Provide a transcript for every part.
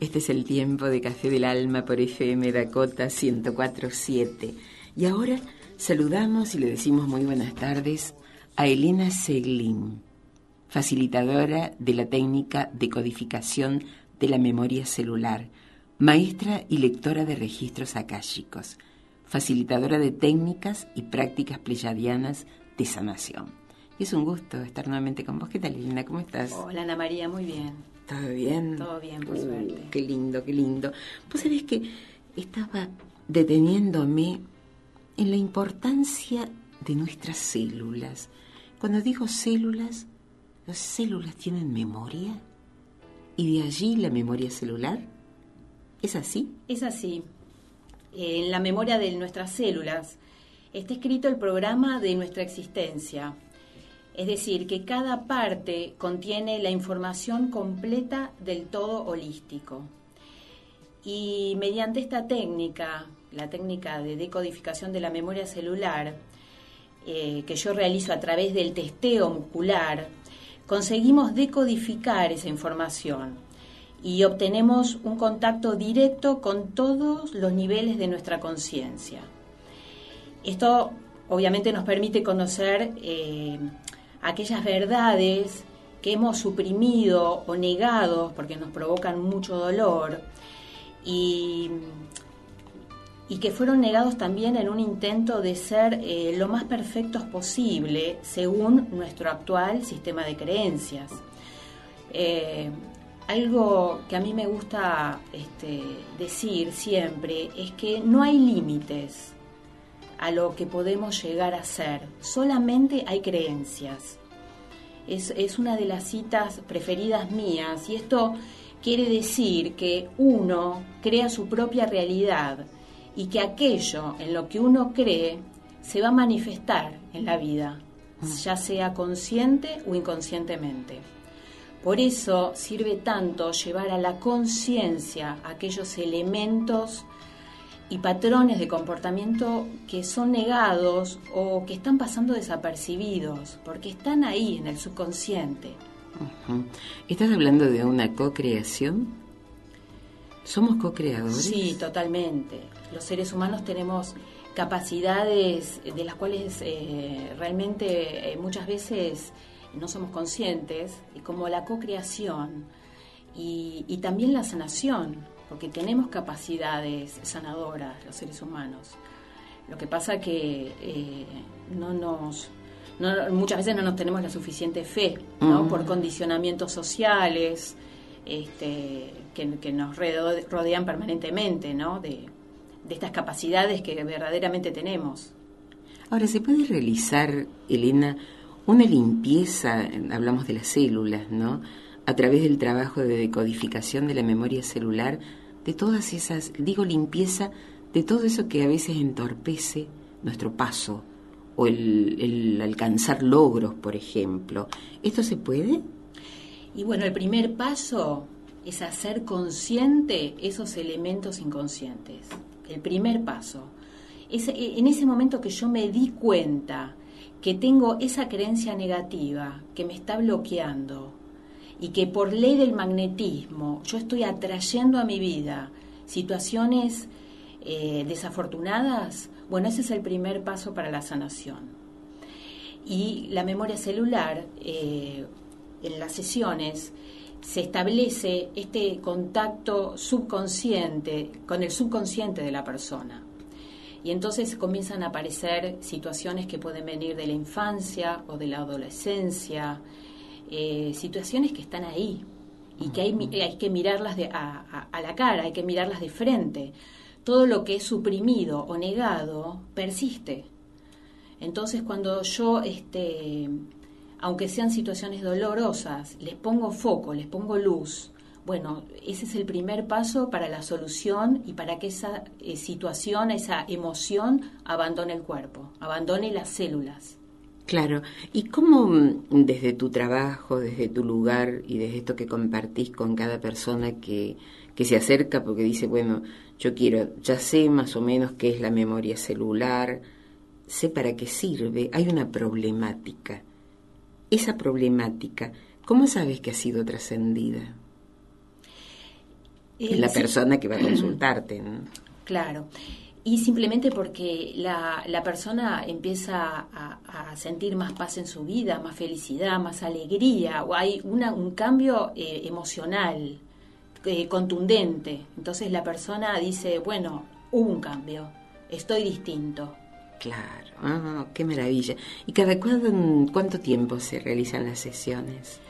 Este es el tiempo de Café del Alma por FM Dakota 1047. Y ahora saludamos y le decimos muy buenas tardes a Elena Seglin, facilitadora de la técnica de codificación de la memoria celular, maestra y lectora de registros akáshicos, facilitadora de técnicas y prácticas pleyadianas de sanación. es un gusto estar nuevamente con vos. ¿Qué tal, Elena? ¿Cómo estás? Hola, Ana María, muy bien. ¿Todo bien? Todo bien, por uh, suerte. Qué lindo, qué lindo. Vos sabés que estaba deteniéndome en la importancia de nuestras células. Cuando digo células, ¿las células tienen memoria? ¿Y de allí la memoria celular? ¿Es así? Es así. En la memoria de nuestras células está escrito el programa de nuestra existencia. Es decir, que cada parte contiene la información completa del todo holístico. Y mediante esta técnica, la técnica de decodificación de la memoria celular, eh, que yo realizo a través del testeo muscular, conseguimos decodificar esa información y obtenemos un contacto directo con todos los niveles de nuestra conciencia. Esto obviamente nos permite conocer eh, aquellas verdades que hemos suprimido o negado porque nos provocan mucho dolor y, que fueron negados también en un intento de ser eh, lo más perfectos posible según nuestro actual sistema de creencias. Eh, algo que a mí me gusta este, decir siempre es que no hay límites a lo que podemos llegar a ser, solamente hay creencias. Es, es una de las citas preferidas mías y esto quiere decir que uno crea su propia realidad y que aquello en lo que uno cree se va a manifestar en la vida, mm. ya sea consciente o inconscientemente. Por eso sirve tanto llevar a la conciencia aquellos elementos y patrones de comportamiento que son negados o que están pasando desapercibidos, porque están ahí en el subconsciente. ¿Estás hablando de una co-creación? ¿Somos co-creadores? Sí, totalmente. Los seres humanos tenemos capacidades de las cuales eh, realmente eh, muchas veces no somos conscientes, como la co-creación y, también la sanación, porque tenemos capacidades sanadoras los seres humanos. Lo que pasa que eh, no nos muchas veces no nos tenemos la suficiente fe, ¿no? Por condicionamientos sociales este, que, nos rodean permanentemente, ¿no? De, de estas capacidades que verdaderamente tenemos. Ahora, ¿se puede realizar, Elena, una limpieza, hablamos de las células, ¿no? A través del trabajo de decodificación de la memoria celular, de todas esas, digo limpieza, de todo eso que a veces entorpece nuestro paso o el, alcanzar logros, por ejemplo. ¿Esto se puede? Y bueno, el primer paso es hacer consciente esos elementos inconscientes. El primer paso. Es en ese momento que yo me di cuenta que tengo esa creencia negativa que me está bloqueando y que por ley del magnetismo yo estoy atrayendo a mi vida situaciones eh, desafortunadas, bueno, ese es el primer paso para la sanación. Y la memoria celular, eh, en las sesiones, se establece este contacto subconsciente con el subconsciente de la persona. Y entonces comienzan a aparecer situaciones que pueden venir de la infancia o de la adolescencia, eh, situaciones que están ahí y que hay, hay que mirarlas de, a, la cara, hay que mirarlas de frente. Todo lo que es suprimido o negado persiste. Entonces cuando yo, este, aunque sean situaciones dolorosas, les pongo foco, les pongo luz, bueno, ese es el primer paso para la solución y para que esa eh, situación, esa emoción abandone el cuerpo, abandone las células. Claro, ¿y cómo mm, desde tu trabajo, desde tu lugar y desde esto que compartís con cada persona que, que se acerca porque dice, bueno, yo quiero, ya sé más o menos qué es la memoria celular, sé para qué sirve, hay una problemática. Esa problemática, ¿cómo sabes que ha sido trascendida? en la persona que va a consultarte. Claro. Y simplemente porque la, la persona empieza a, sentir más paz en su vida, más felicidad, más alegría, o hay una, un cambio eh, emocional eh, contundente. Entonces la persona dice, bueno, hubo un cambio, estoy distinto. Claro, ah, qué maravilla. ¿Y cada cuánto tiempo se realizan las sesiones?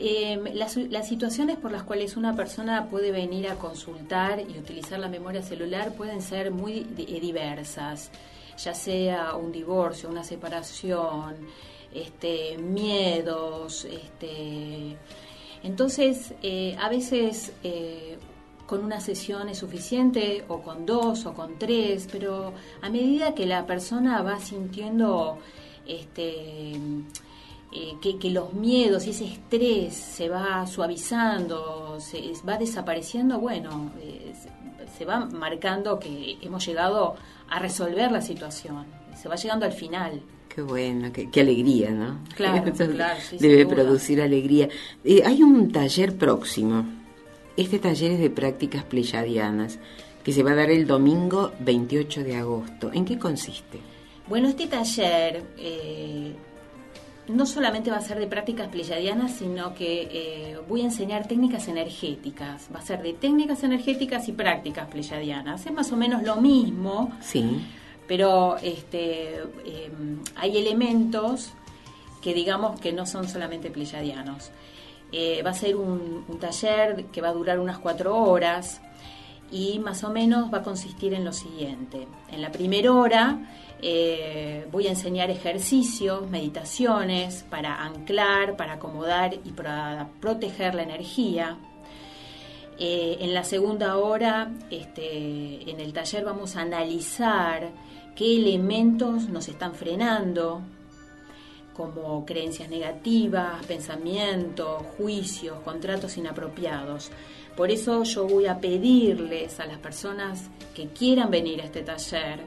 Em, las, situaciones por las cuales una persona puede venir a consultar y utilizar la memoria celular pueden ser muy eh, diversas, ya sea un divorcio, una separación, este, miedos, este, entonces eh, a veces eh, con una sesión es suficiente o con dos o con tres, pero a medida que la persona va sintiendo este eh, que, los miedos y ese estrés se va suavizando, se va desapareciendo, bueno, eh, se va marcando que hemos llegado a resolver la situación, se va llegando al final. Qué bueno, qué, alegría, ¿no? Claro, claro Debe producir alegría. Eh, hay un taller próximo. Este taller es de prácticas pleyadianas que se va a dar el domingo 28 de agosto. ¿En qué consiste? Bueno, este taller no solamente va a ser de prácticas pleyadianas, sino que eh, voy a enseñar técnicas energéticas. Va a ser de técnicas energéticas y prácticas pleyadianas. Es más o menos lo mismo, sí. pero este, em, hay elementos que digamos que no son solamente pleyadianos. Eh, va a ser un, un taller que va a durar unas cuatro horas y más o menos va a consistir en lo siguiente. En la primera hora eh, voy a enseñar ejercicios, meditaciones para anclar, para acomodar y para proteger la energía. Eh, en la segunda hora, este, en el taller vamos a analizar qué elementos nos están frenando, como creencias negativas, pensamientos, juicios, contratos inapropiados. Por eso yo voy a pedirles a las personas que quieran venir a este taller,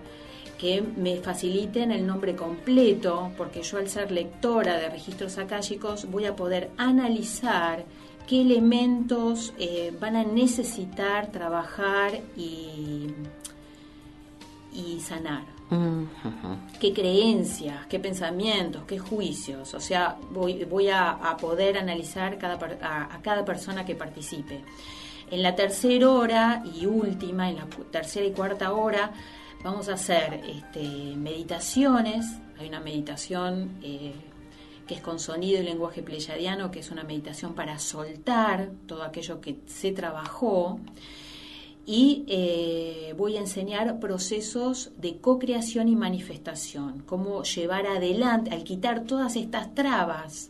que me faciliten el nombre completo, porque yo al ser lectora de registros akáshicos voy a poder analizar qué elementos eh, van a necesitar trabajar y, y sanar. ¿Qué creencias, qué pensamientos, qué juicios? O sea, voy, voy a, poder analizar cada, a, a cada persona que participe. En la tercera hora y última, en la tercera y cuarta hora, Vamos a hacer este, meditaciones. Hay una meditación eh, que es con sonido y lenguaje pleyadiano, que es una meditación para soltar todo aquello que se trabajó. Y eh, voy a enseñar procesos de co-creación y manifestación, cómo llevar adelante, al quitar todas estas trabas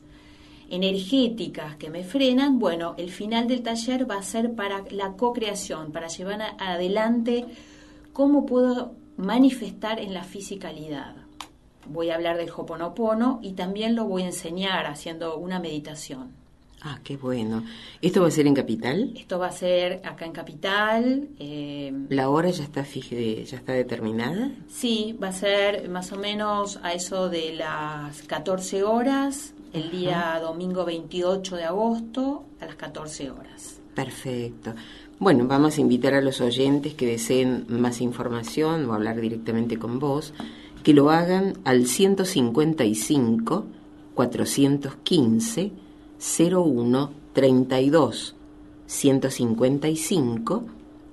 energéticas que me frenan, bueno, el final del taller va a ser para la co-creación, para llevar adelante cómo puedo manifestar en la fisicalidad. Voy a hablar del Hoponopono y también lo voy a enseñar haciendo una meditación. Ah, qué bueno. ¿Esto va a ser en Capital? Esto va a ser acá en Capital. Eh, ¿La hora ya está, ya está determinada? Sí, va a ser más o menos a eso de las 14 horas, el día domingo 28 de agosto, a las 14 horas. Perfecto. Bueno, vamos a invitar a los oyentes que deseen más información o hablar directamente con vos, que lo hagan al 155 415 0132 155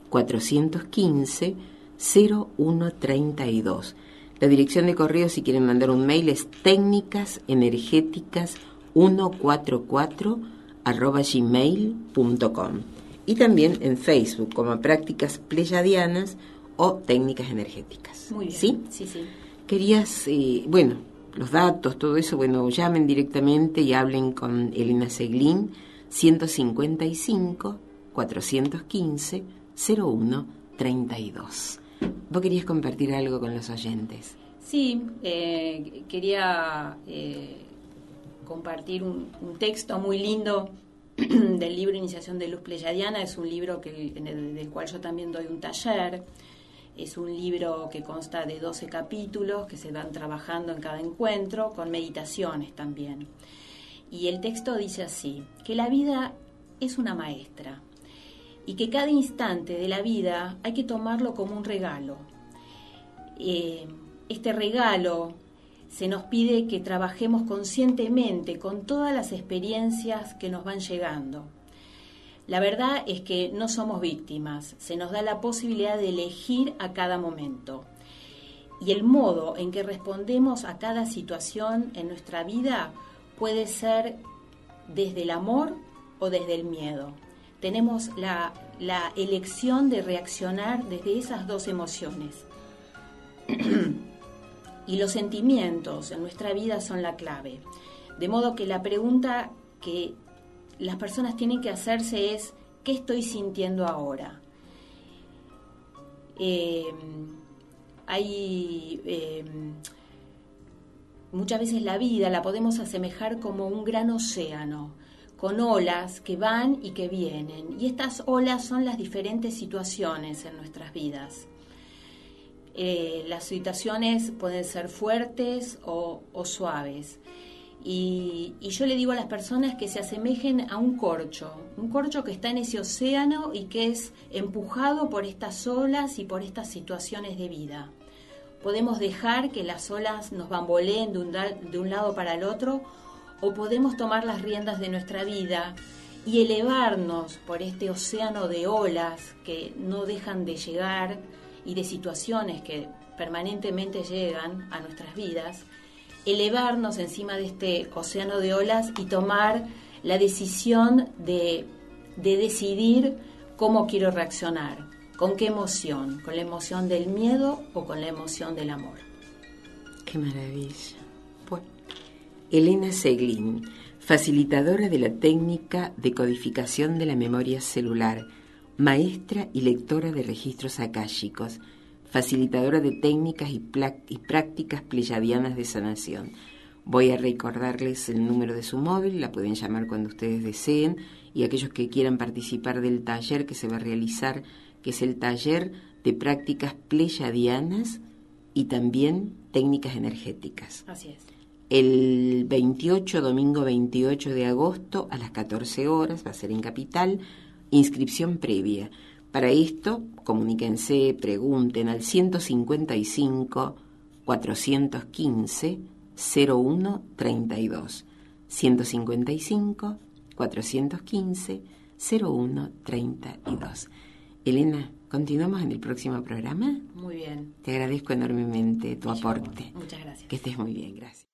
415 0132. La dirección de correo si quieren mandar un mail es técnicas energéticas 144 arroba gmail.com y también en Facebook como prácticas pleyadianas o técnicas energéticas. Muy bien. ¿Sí? Sí, sí. Querías, eh, bueno, los datos, todo eso, bueno, llamen directamente y hablen con Elena Seglín, 155 415 0132. ¿Vos querías compartir algo con los oyentes? Sí, eh, quería eh, compartir un, un, texto muy lindo del libro Iniciación de Luz Pleyadiana, es un libro que, del cual yo también doy un taller. Es un libro que consta de 12 capítulos que se van trabajando en cada encuentro, con meditaciones también. Y el texto dice así, que la vida es una maestra y que cada instante de la vida hay que tomarlo como un regalo. Eh, este regalo se nos pide que trabajemos conscientemente con todas las experiencias que nos van llegando. La verdad es que no somos víctimas, se nos da la posibilidad de elegir a cada momento. Y el modo en que respondemos a cada situación en nuestra vida puede ser desde el amor o desde el miedo tenemos la, elección de reaccionar desde esas dos emociones. y los sentimientos en nuestra vida son la clave. De modo que la pregunta que las personas tienen que hacerse es, ¿qué estoy sintiendo ahora? Eh, hay eh, muchas veces la vida la podemos asemejar como un gran océano con olas que van y que vienen. Y estas olas son las diferentes situaciones en nuestras vidas. Eh, las situaciones pueden ser fuertes o, suaves. Y, y, yo le digo a las personas que se asemejen a un corcho, un corcho que está en ese océano y que es empujado por estas olas y por estas situaciones de vida. Podemos dejar que las olas nos bamboleen de un, de un lado para el otro o podemos tomar las riendas de nuestra vida y elevarnos por este océano de olas que no dejan de llegar y de situaciones que permanentemente llegan a nuestras vidas, elevarnos encima de este océano de olas y tomar la decisión de, de decidir cómo quiero reaccionar, con qué emoción, con la emoción del miedo o con la emoción del amor. Qué maravilla. Elena Seglin, facilitadora de la técnica de codificación de la memoria celular, maestra y lectora de registros akáshicos, facilitadora de técnicas y, prácticas pleyadianas de sanación. Voy a recordarles el número de su móvil, la pueden llamar cuando ustedes deseen, y aquellos que quieran participar del taller que se va a realizar, que es el taller de prácticas pleyadianas y también técnicas energéticas. Así es el 28, domingo 28 de agosto a las 14 horas, va a ser en Capital, inscripción previa. Para esto, comuníquense, pregunten al 155 415 0132. 155 415 0132. Elena, ¿continuamos en el próximo programa? Muy bien. Te agradezco enormemente tu aporte. Muchas gracias. Que estés muy bien, gracias.